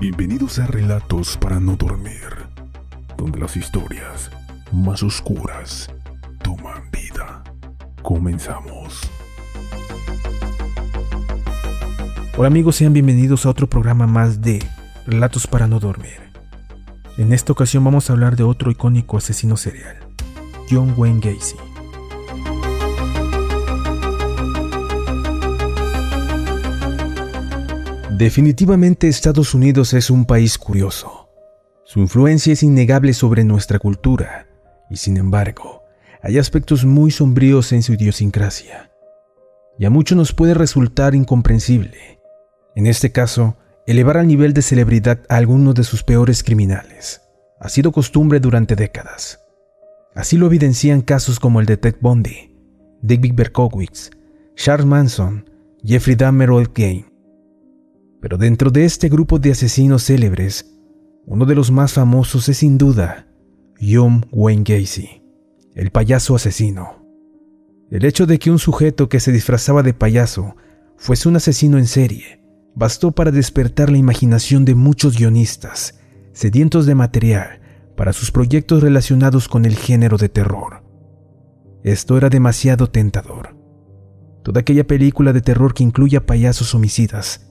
Bienvenidos a Relatos para no dormir, donde las historias más oscuras toman vida. Comenzamos. Hola amigos, sean bienvenidos a otro programa más de Relatos para no dormir. En esta ocasión vamos a hablar de otro icónico asesino serial, John Wayne Gacy. Definitivamente Estados Unidos es un país curioso. Su influencia es innegable sobre nuestra cultura, y sin embargo, hay aspectos muy sombríos en su idiosincrasia. Y a muchos nos puede resultar incomprensible, en este caso, elevar al nivel de celebridad a alguno de sus peores criminales. Ha sido costumbre durante décadas. Así lo evidencian casos como el de Ted Bundy, David Berkowitz, Charles Manson, Jeffrey Dahmer o Kane. Pero dentro de este grupo de asesinos célebres, uno de los más famosos es sin duda John Wayne Gacy, el payaso asesino. El hecho de que un sujeto que se disfrazaba de payaso fuese un asesino en serie bastó para despertar la imaginación de muchos guionistas, sedientos de material para sus proyectos relacionados con el género de terror. Esto era demasiado tentador. Toda aquella película de terror que incluya payasos homicidas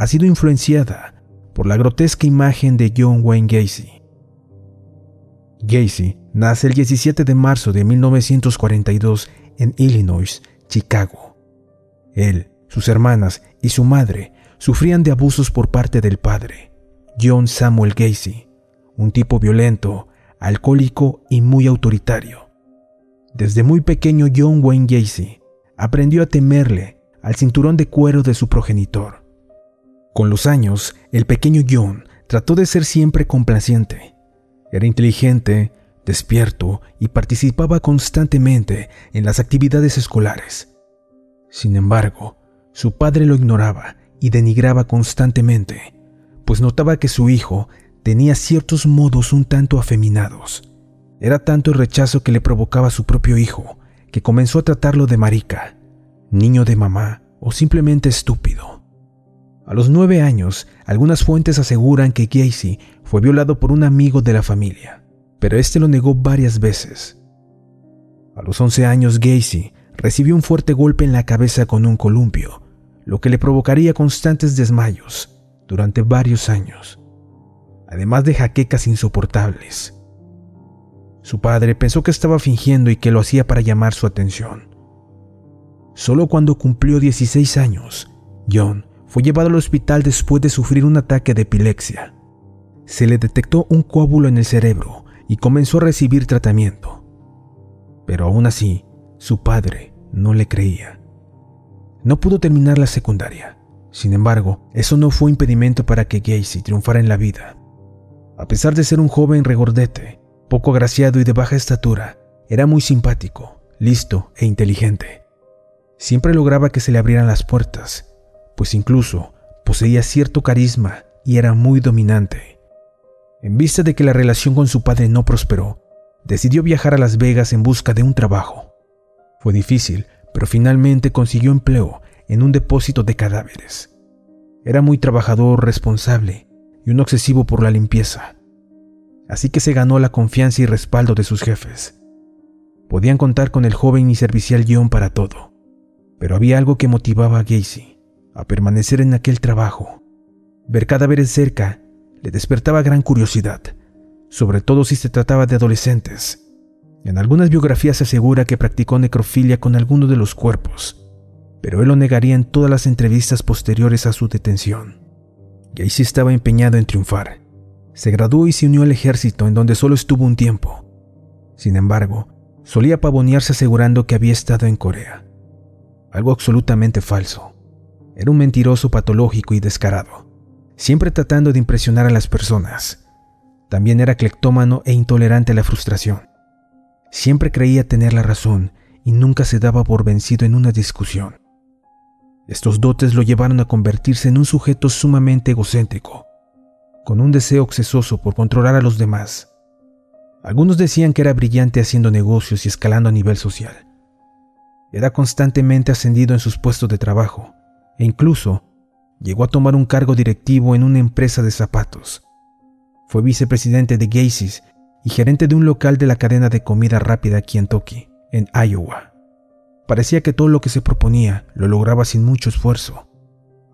ha sido influenciada por la grotesca imagen de John Wayne Gacy. Gacy nace el 17 de marzo de 1942 en Illinois, Chicago. Él, sus hermanas y su madre sufrían de abusos por parte del padre, John Samuel Gacy, un tipo violento, alcohólico y muy autoritario. Desde muy pequeño John Wayne Gacy aprendió a temerle al cinturón de cuero de su progenitor. Con los años, el pequeño John trató de ser siempre complaciente. Era inteligente, despierto y participaba constantemente en las actividades escolares. Sin embargo, su padre lo ignoraba y denigraba constantemente, pues notaba que su hijo tenía ciertos modos un tanto afeminados. Era tanto el rechazo que le provocaba a su propio hijo, que comenzó a tratarlo de marica, niño de mamá o simplemente estúpido. A los nueve años, algunas fuentes aseguran que Gacy fue violado por un amigo de la familia, pero este lo negó varias veces. A los once años, Gacy recibió un fuerte golpe en la cabeza con un columpio, lo que le provocaría constantes desmayos durante varios años, además de jaquecas insoportables. Su padre pensó que estaba fingiendo y que lo hacía para llamar su atención. Solo cuando cumplió 16 años, John fue llevado al hospital después de sufrir un ataque de epilepsia. Se le detectó un coágulo en el cerebro y comenzó a recibir tratamiento. Pero aún así, su padre no le creía. No pudo terminar la secundaria. Sin embargo, eso no fue impedimento para que Gacy triunfara en la vida. A pesar de ser un joven regordete, poco agraciado y de baja estatura, era muy simpático, listo e inteligente. Siempre lograba que se le abrieran las puertas pues incluso poseía cierto carisma y era muy dominante. En vista de que la relación con su padre no prosperó, decidió viajar a Las Vegas en busca de un trabajo. Fue difícil, pero finalmente consiguió empleo en un depósito de cadáveres. Era muy trabajador, responsable y un obsesivo por la limpieza. Así que se ganó la confianza y respaldo de sus jefes. Podían contar con el joven y servicial guion para todo, pero había algo que motivaba a Gacy a permanecer en aquel trabajo. Ver cadáveres cerca le despertaba gran curiosidad, sobre todo si se trataba de adolescentes. En algunas biografías se asegura que practicó necrofilia con alguno de los cuerpos, pero él lo negaría en todas las entrevistas posteriores a su detención. Gacy estaba empeñado en triunfar. Se graduó y se unió al ejército, en donde solo estuvo un tiempo. Sin embargo, solía pavonearse asegurando que había estado en Corea. Algo absolutamente falso. Era un mentiroso patológico y descarado, siempre tratando de impresionar a las personas. También era cleptómano e intolerante a la frustración. Siempre creía tener la razón y nunca se daba por vencido en una discusión. Estos dotes lo llevaron a convertirse en un sujeto sumamente egocéntrico, con un deseo obsesoso por controlar a los demás. Algunos decían que era brillante haciendo negocios y escalando a nivel social. Era constantemente ascendido en sus puestos de trabajo e incluso llegó a tomar un cargo directivo en una empresa de zapatos. Fue vicepresidente de Gacy's y gerente de un local de la cadena de comida rápida Kentucky, en Iowa. Parecía que todo lo que se proponía lo lograba sin mucho esfuerzo.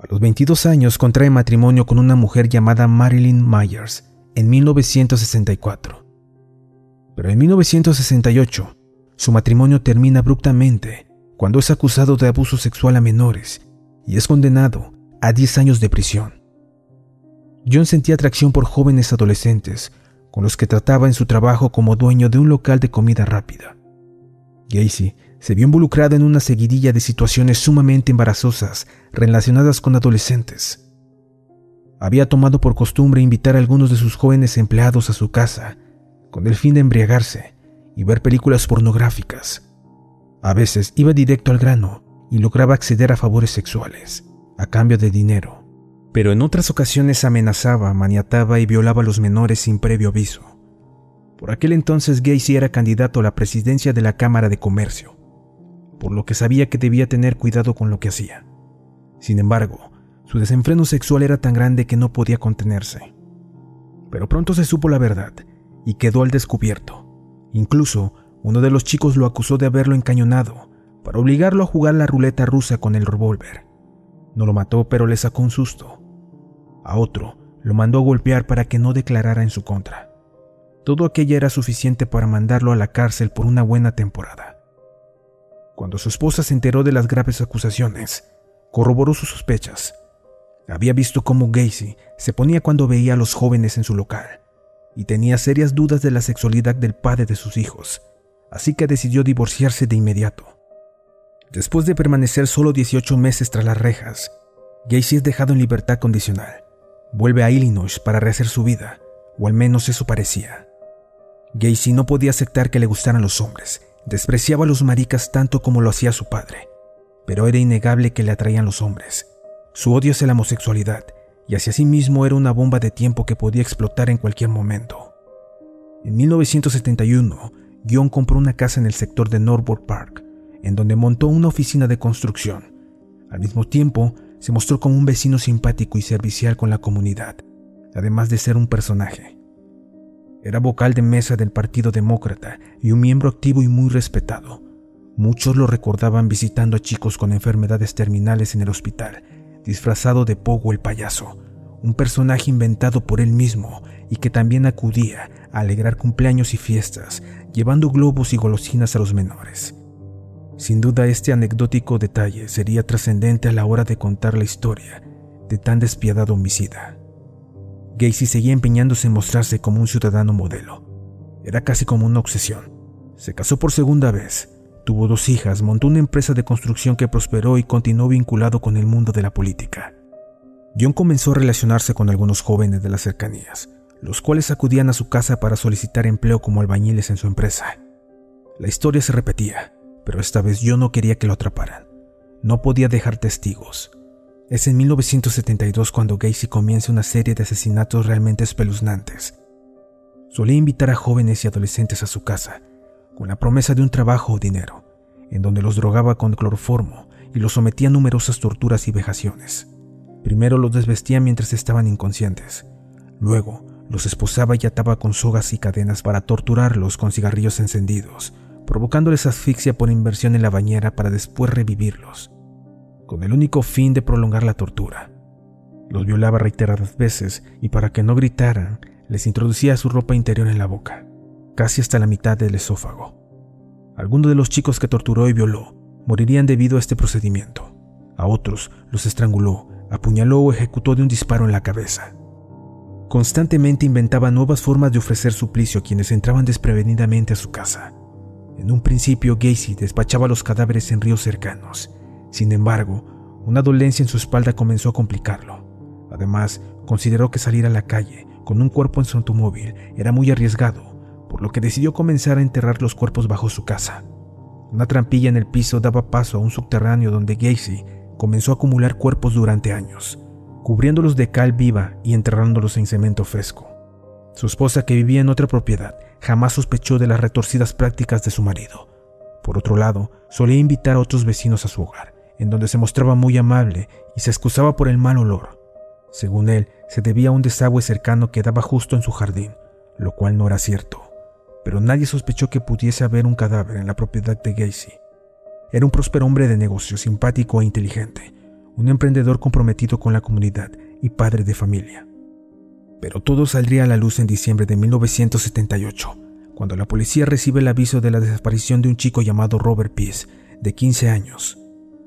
A los 22 años contrae matrimonio con una mujer llamada Marilyn Myers en 1964. Pero en 1968, su matrimonio termina abruptamente cuando es acusado de abuso sexual a menores y es condenado a 10 años de prisión. John sentía atracción por jóvenes adolescentes con los que trataba en su trabajo como dueño de un local de comida rápida. Gacy se vio involucrado en una seguidilla de situaciones sumamente embarazosas relacionadas con adolescentes. Había tomado por costumbre invitar a algunos de sus jóvenes empleados a su casa, con el fin de embriagarse y ver películas pornográficas. A veces iba directo al grano y lograba acceder a favores sexuales, a cambio de dinero. Pero en otras ocasiones amenazaba, maniataba y violaba a los menores sin previo aviso. Por aquel entonces Gacy era candidato a la presidencia de la Cámara de Comercio, por lo que sabía que debía tener cuidado con lo que hacía. Sin embargo, su desenfreno sexual era tan grande que no podía contenerse. Pero pronto se supo la verdad y quedó al descubierto. Incluso uno de los chicos lo acusó de haberlo encañonado para obligarlo a jugar la ruleta rusa con el revólver. No lo mató, pero le sacó un susto. A otro lo mandó a golpear para que no declarara en su contra. Todo aquello era suficiente para mandarlo a la cárcel por una buena temporada. Cuando su esposa se enteró de las graves acusaciones, corroboró sus sospechas. Había visto cómo Gacy se ponía cuando veía a los jóvenes en su local y tenía serias dudas de la sexualidad del padre de sus hijos, así que decidió divorciarse de inmediato. Después de permanecer solo 18 meses tras las rejas, Gacy es dejado en libertad condicional. Vuelve a Illinois para rehacer su vida, o al menos eso parecía. Gacy no podía aceptar que le gustaran los hombres, despreciaba a los maricas tanto como lo hacía su padre, pero era innegable que le atraían los hombres. Su odio hacia la homosexualidad y hacia sí mismo era una bomba de tiempo que podía explotar en cualquier momento. En 1971, John compró una casa en el sector de Norwood Park, en donde montó una oficina de construcción. Al mismo tiempo, se mostró como un vecino simpático y servicial con la comunidad, además de ser un personaje. Era vocal de mesa del Partido Demócrata y un miembro activo y muy respetado. Muchos lo recordaban visitando a chicos con enfermedades terminales en el hospital, disfrazado de Pogo el payaso, un personaje inventado por él mismo y que también acudía a alegrar cumpleaños y fiestas, llevando globos y golosinas a los menores. Sin duda este anecdótico detalle sería trascendente a la hora de contar la historia de tan despiadado homicida. Gacy seguía empeñándose en mostrarse como un ciudadano modelo. Era casi como una obsesión. Se casó por segunda vez, tuvo dos hijas, montó una empresa de construcción que prosperó y continuó vinculado con el mundo de la política. John comenzó a relacionarse con algunos jóvenes de las cercanías, los cuales acudían a su casa para solicitar empleo como albañiles en su empresa. La historia se repetía pero esta vez yo no quería que lo atraparan. No podía dejar testigos. Es en 1972 cuando Gacy comienza una serie de asesinatos realmente espeluznantes. Solía invitar a jóvenes y adolescentes a su casa, con la promesa de un trabajo o dinero, en donde los drogaba con cloroformo y los sometía a numerosas torturas y vejaciones. Primero los desvestía mientras estaban inconscientes. Luego los esposaba y ataba con sogas y cadenas para torturarlos con cigarrillos encendidos, provocándoles asfixia por inversión en la bañera para después revivirlos, con el único fin de prolongar la tortura. Los violaba reiteradas veces y para que no gritaran, les introducía su ropa interior en la boca, casi hasta la mitad del esófago. Algunos de los chicos que torturó y violó morirían debido a este procedimiento. A otros los estranguló, apuñaló o ejecutó de un disparo en la cabeza. Constantemente inventaba nuevas formas de ofrecer suplicio a quienes entraban desprevenidamente a su casa. En un principio Gacy despachaba los cadáveres en ríos cercanos. Sin embargo, una dolencia en su espalda comenzó a complicarlo. Además, consideró que salir a la calle con un cuerpo en su automóvil era muy arriesgado, por lo que decidió comenzar a enterrar los cuerpos bajo su casa. Una trampilla en el piso daba paso a un subterráneo donde Gacy comenzó a acumular cuerpos durante años, cubriéndolos de cal viva y enterrándolos en cemento fresco. Su esposa, que vivía en otra propiedad, jamás sospechó de las retorcidas prácticas de su marido. Por otro lado, solía invitar a otros vecinos a su hogar, en donde se mostraba muy amable y se excusaba por el mal olor. Según él, se debía a un desagüe cercano que daba justo en su jardín, lo cual no era cierto. Pero nadie sospechó que pudiese haber un cadáver en la propiedad de Gacy. Era un próspero hombre de negocio, simpático e inteligente, un emprendedor comprometido con la comunidad y padre de familia. Pero todo saldría a la luz en diciembre de 1978, cuando la policía recibe el aviso de la desaparición de un chico llamado Robert Peace, de 15 años.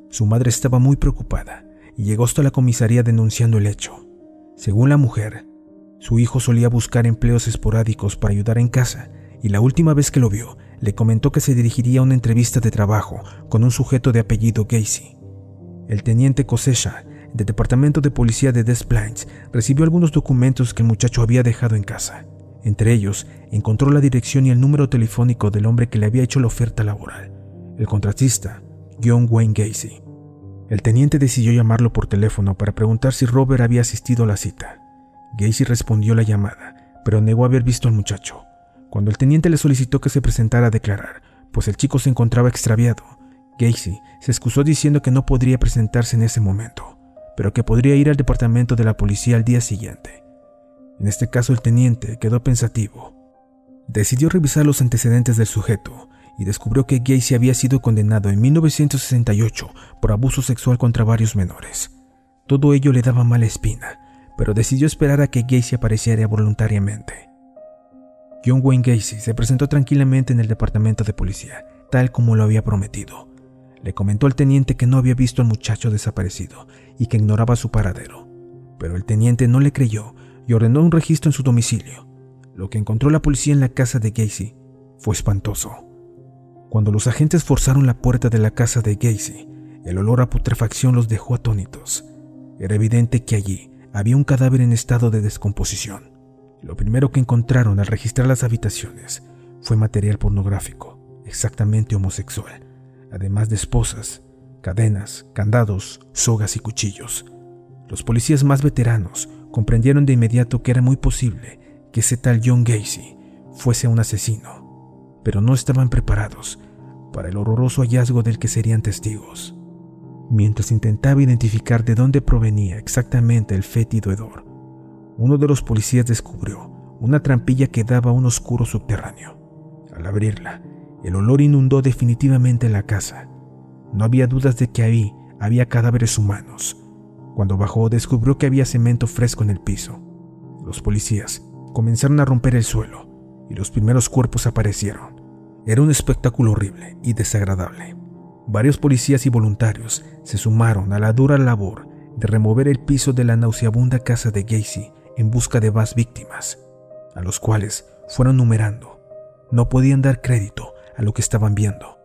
Su madre estaba muy preocupada y llegó hasta la comisaría denunciando el hecho. Según la mujer, su hijo solía buscar empleos esporádicos para ayudar en casa y la última vez que lo vio, le comentó que se dirigiría a una entrevista de trabajo con un sujeto de apellido Gacy. El teniente Cosecha, del Departamento de Policía de Des Plaines, recibió algunos documentos que el muchacho había dejado en casa. Entre ellos, encontró la dirección y el número telefónico del hombre que le había hecho la oferta laboral, el contratista, John Wayne Gacy. El teniente decidió llamarlo por teléfono para preguntar si Robert había asistido a la cita. Gacy respondió la llamada, pero negó haber visto al muchacho. Cuando el teniente le solicitó que se presentara a declarar, pues el chico se encontraba extraviado, Gacy se excusó diciendo que no podría presentarse en ese momento, pero que podría ir al departamento de la policía al día siguiente. En este caso el teniente quedó pensativo. Decidió revisar los antecedentes del sujeto y descubrió que Gacy había sido condenado en 1968 por abuso sexual contra varios menores. Todo ello le daba mala espina, pero decidió esperar a que Gacy apareciera voluntariamente. John Wayne Gacy se presentó tranquilamente en el departamento de policía, tal como lo había prometido. Le comentó al teniente que no había visto al muchacho desaparecido y que ignoraba su paradero. Pero el teniente no le creyó y ordenó un registro en su domicilio. Lo que encontró la policía en la casa de Gacy fue espantoso. Cuando los agentes forzaron la puerta de la casa de Gacy, el olor a putrefacción los dejó atónitos. Era evidente que allí había un cadáver en estado de descomposición. Lo primero que encontraron al registrar las habitaciones fue material pornográfico, exactamente homosexual, además de esposas, cadenas, candados, sogas y cuchillos. Los policías más veteranos comprendieron de inmediato que era muy posible que ese tal John Gacy fuese un asesino, pero no estaban preparados para el horroroso hallazgo del que serían testigos. Mientras intentaba identificar de dónde provenía exactamente el fétido hedor, uno de los policías descubrió una trampilla que daba a un oscuro subterráneo. Al abrirla, el olor inundó definitivamente la casa. No había dudas de que ahí había cadáveres humanos. Cuando bajó descubrió que había cemento fresco en el piso. Los policías comenzaron a romper el suelo y los primeros cuerpos aparecieron. Era un espectáculo horrible y desagradable. Varios policías y voluntarios se sumaron a la dura labor de remover el piso de la nauseabunda casa de Gacy en busca de más víctimas, a los cuales fueron numerando. No podían dar crédito a lo que estaban viendo.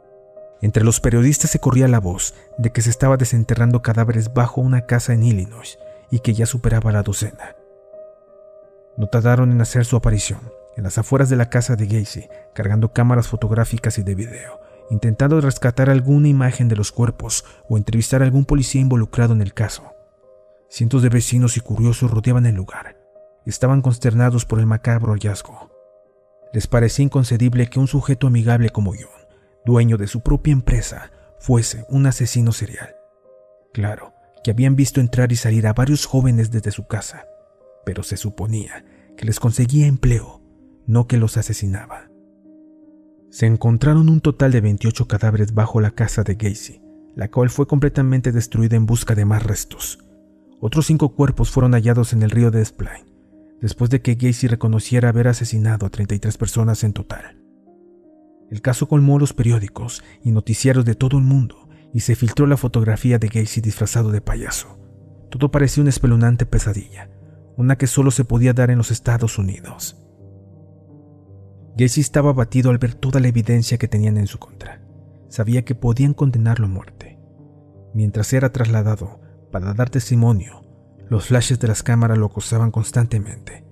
Entre los periodistas se corría la voz de que se estaba desenterrando cadáveres bajo una casa en Illinois y que ya superaba la docena. No tardaron en hacer su aparición en las afueras de la casa de Gacy, cargando cámaras fotográficas y de video, intentando rescatar alguna imagen de los cuerpos o entrevistar a algún policía involucrado en el caso. Cientos de vecinos y curiosos rodeaban el lugar, estaban consternados por el macabro hallazgo. Les parecía inconcebible que un sujeto amigable como John, dueño de su propia empresa, fuese un asesino serial. Claro, que habían visto entrar y salir a varios jóvenes desde su casa, pero se suponía que les conseguía empleo, no que los asesinaba. Se encontraron un total de 28 cadáveres bajo la casa de Gacy, la cual fue completamente destruida en busca de más restos. Otros cinco cuerpos fueron hallados en el río de Spline, después de que Gacy reconociera haber asesinado a 33 personas en total. El caso colmó los periódicos y noticiarios de todo el mundo y se filtró la fotografía de Gacy disfrazado de payaso. Todo parecía una espeluznante pesadilla, una que solo se podía dar en los Estados Unidos. Gacy estaba abatido al ver toda la evidencia que tenían en su contra. Sabía que podían condenarlo a muerte. Mientras era trasladado para dar testimonio, los flashes de las cámaras lo acosaban constantemente.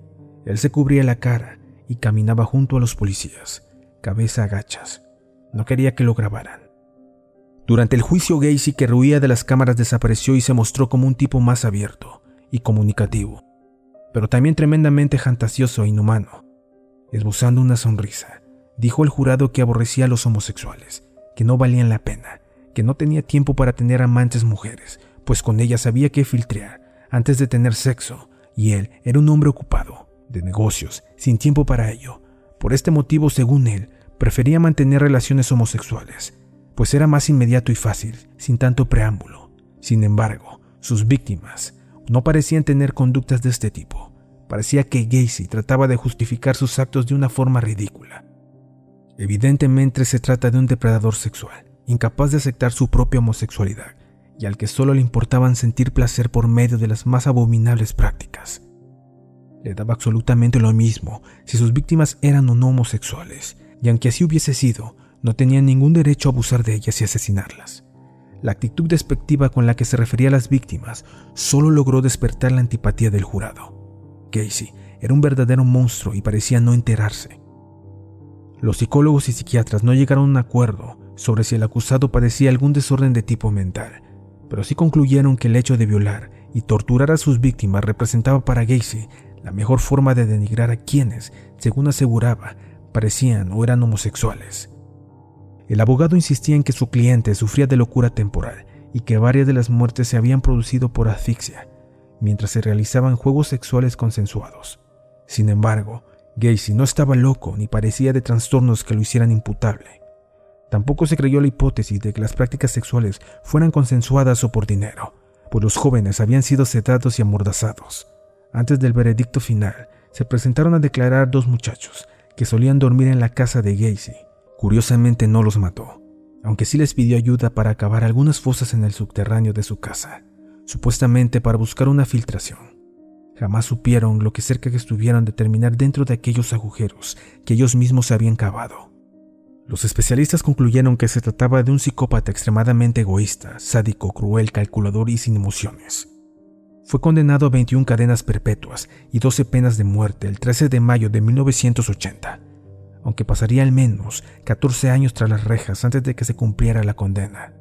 Él se cubría la cara y caminaba junto a los policías, cabeza agachas. No quería que lo grabaran. Durante el juicio, Gacy, que ruía de las cámaras, desapareció y se mostró como un tipo más abierto y comunicativo, pero también tremendamente fantasioso e inhumano. Esbozando una sonrisa, dijo el jurado que aborrecía a los homosexuales, que no valían la pena, que no tenía tiempo para tener amantes mujeres, pues con ellas había que filtrear antes de tener sexo, y él era un hombre ocupado, de negocios, sin tiempo para ello. Por este motivo, según él, prefería mantener relaciones homosexuales, pues era más inmediato y fácil, sin tanto preámbulo. Sin embargo, sus víctimas no parecían tener conductas de este tipo. Parecía que Gacy trataba de justificar sus actos de una forma ridícula. Evidentemente se trata de un depredador sexual, incapaz de aceptar su propia homosexualidad, y al que solo le importaban sentir placer por medio de las más abominables prácticas. Le daba absolutamente lo mismo si sus víctimas eran o no homosexuales, y aunque así hubiese sido, no tenía ningún derecho a abusar de ellas y asesinarlas. La actitud despectiva con la que se refería a las víctimas solo logró despertar la antipatía del jurado. Casey era un verdadero monstruo y parecía no enterarse. Los psicólogos y psiquiatras no llegaron a un acuerdo sobre si el acusado padecía algún desorden de tipo mental, pero sí concluyeron que el hecho de violar y torturar a sus víctimas representaba para Gacy la mejor forma de denigrar a quienes, según aseguraba, parecían o eran homosexuales. El abogado insistía en que su cliente sufría de locura temporal y que varias de las muertes se habían producido por asfixia, mientras se realizaban juegos sexuales consensuados. Sin embargo, Gacy no estaba loco ni parecía de trastornos que lo hicieran imputable. Tampoco se creyó la hipótesis de que las prácticas sexuales fueran consensuadas o por dinero, pues los jóvenes habían sido sedados y amordazados. Antes del veredicto final, se presentaron a declarar dos muchachos que solían dormir en la casa de Gacy. Curiosamente no los mató, aunque sí les pidió ayuda para acabar algunas fosas en el subterráneo de su casa, supuestamente para buscar una filtración. Jamás supieron lo que cerca que estuvieran de terminar dentro de aquellos agujeros que ellos mismos se habían cavado. Los especialistas concluyeron que se trataba de un psicópata extremadamente egoísta, sádico, cruel, calculador y sin emociones. Fue condenado a 21 cadenas perpetuas y 12 penas de muerte el 13 de mayo de 1980, aunque pasaría al menos 14 años tras las rejas antes de que se cumpliera la condena.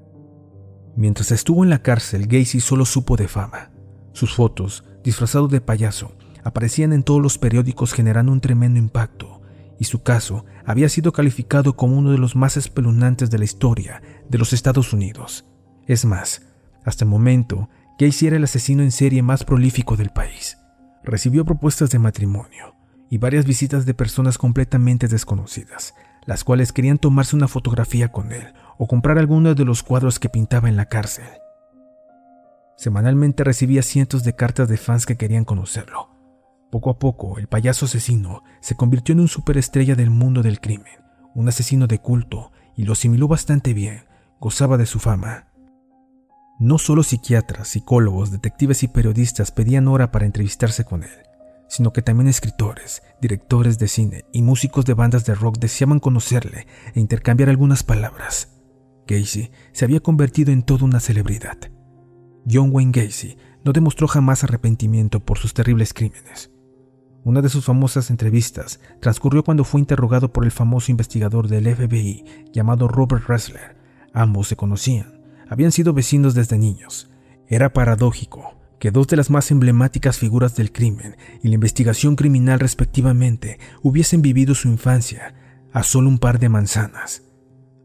Mientras estuvo en la cárcel, Gacy solo supo de fama. Sus fotos, disfrazado de payaso, aparecían en todos los periódicos generando un tremendo impacto y su caso había sido calificado como uno de los más espeluznantes de la historia de los Estados Unidos. Es más, hasta el momento, Casey era el asesino en serie más prolífico del país. Recibió propuestas de matrimonio y varias visitas de personas completamente desconocidas, las cuales querían tomarse una fotografía con él o comprar alguno de los cuadros que pintaba en la cárcel. Semanalmente recibía cientos de cartas de fans que querían conocerlo, poco a poco, el payaso asesino se convirtió en un superestrella del mundo del crimen, un asesino de culto, y lo asimiló bastante bien, gozaba de su fama. No solo psiquiatras, psicólogos, detectives y periodistas pedían hora para entrevistarse con él, sino que también escritores, directores de cine y músicos de bandas de rock deseaban conocerle e intercambiar algunas palabras. Gacy se había convertido en toda una celebridad. John Wayne Gacy no demostró jamás arrepentimiento por sus terribles crímenes. Una de sus famosas entrevistas transcurrió cuando fue interrogado por el famoso investigador del FBI llamado Robert Ressler. Ambos se conocían, habían sido vecinos desde niños. Era paradójico que dos de las más emblemáticas figuras del crimen y la investigación criminal respectivamente hubiesen vivido su infancia a solo un par de manzanas.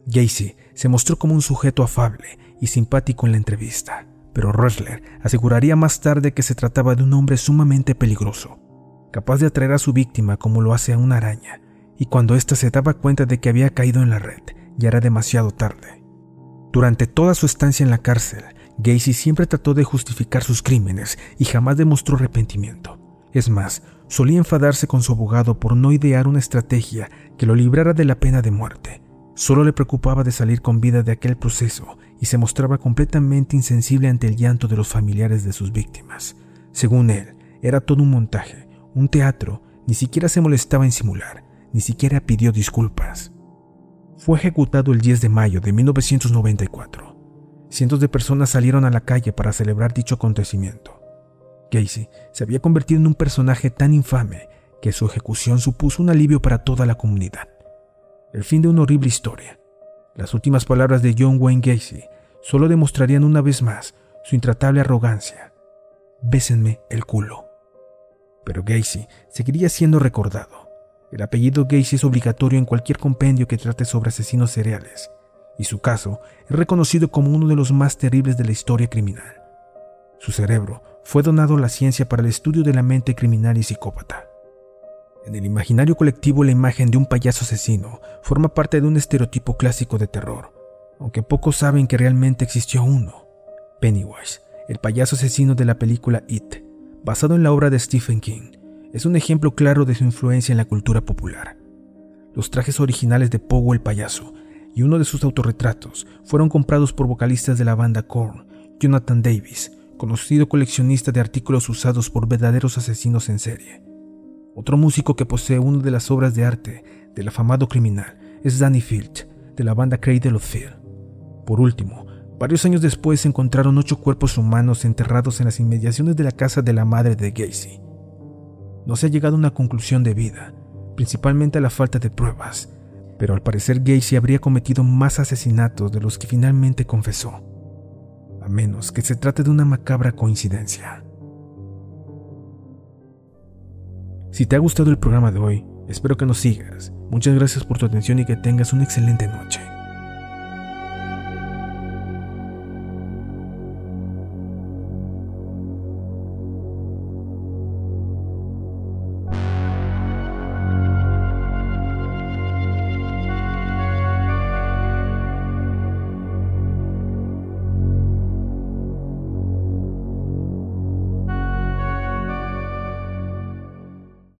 Gacy se mostró como un sujeto afable y simpático en la entrevista, pero Ressler aseguraría más tarde que se trataba de un hombre sumamente peligroso capaz de atraer a su víctima como lo hace a una araña, y cuando ésta se daba cuenta de que había caído en la red, ya era demasiado tarde. Durante toda su estancia en la cárcel, Gacy siempre trató de justificar sus crímenes y jamás demostró arrepentimiento. Es más, solía enfadarse con su abogado por no idear una estrategia que lo librara de la pena de muerte. Solo le preocupaba de salir con vida de aquel proceso y se mostraba completamente insensible ante el llanto de los familiares de sus víctimas. Según él, era todo un montaje, un teatro, ni siquiera se molestaba en simular, ni siquiera pidió disculpas. Fue ejecutado el 10 de mayo de 1994. Cientos de personas salieron a la calle para celebrar dicho acontecimiento. Casey se había convertido en un personaje tan infame que su ejecución supuso un alivio para toda la comunidad. El fin de una horrible historia. Las últimas palabras de John Wayne Gacy solo demostrarían una vez más su intratable arrogancia. Bésenme el culo pero Gacy seguiría siendo recordado. El apellido Gacy es obligatorio en cualquier compendio que trate sobre asesinos seriales, y su caso es reconocido como uno de los más terribles de la historia criminal. Su cerebro fue donado a la ciencia para el estudio de la mente criminal y psicópata. En el imaginario colectivo la imagen de un payaso asesino forma parte de un estereotipo clásico de terror, aunque pocos saben que realmente existió uno. Pennywise, el payaso asesino de la película It, basado en la obra de Stephen King, es un ejemplo claro de su influencia en la cultura popular. Los trajes originales de Pogo el payaso y uno de sus autorretratos fueron comprados por vocalistas de la banda Korn, Jonathan Davis, conocido coleccionista de artículos usados por verdaderos asesinos en serie. Otro músico que posee una de las obras de arte del afamado criminal es Danny Field, de la banda Cradle of Fear. Por último, varios años después se encontraron ocho cuerpos humanos enterrados en las inmediaciones de la casa de la madre de Gacy. No se ha llegado a una conclusión de vida, principalmente a la falta de pruebas, pero al parecer Gacy habría cometido más asesinatos de los que finalmente confesó, a menos que se trate de una macabra coincidencia. Si te ha gustado el programa de hoy, espero que nos sigas. Muchas gracias por tu atención y que tengas una excelente noche.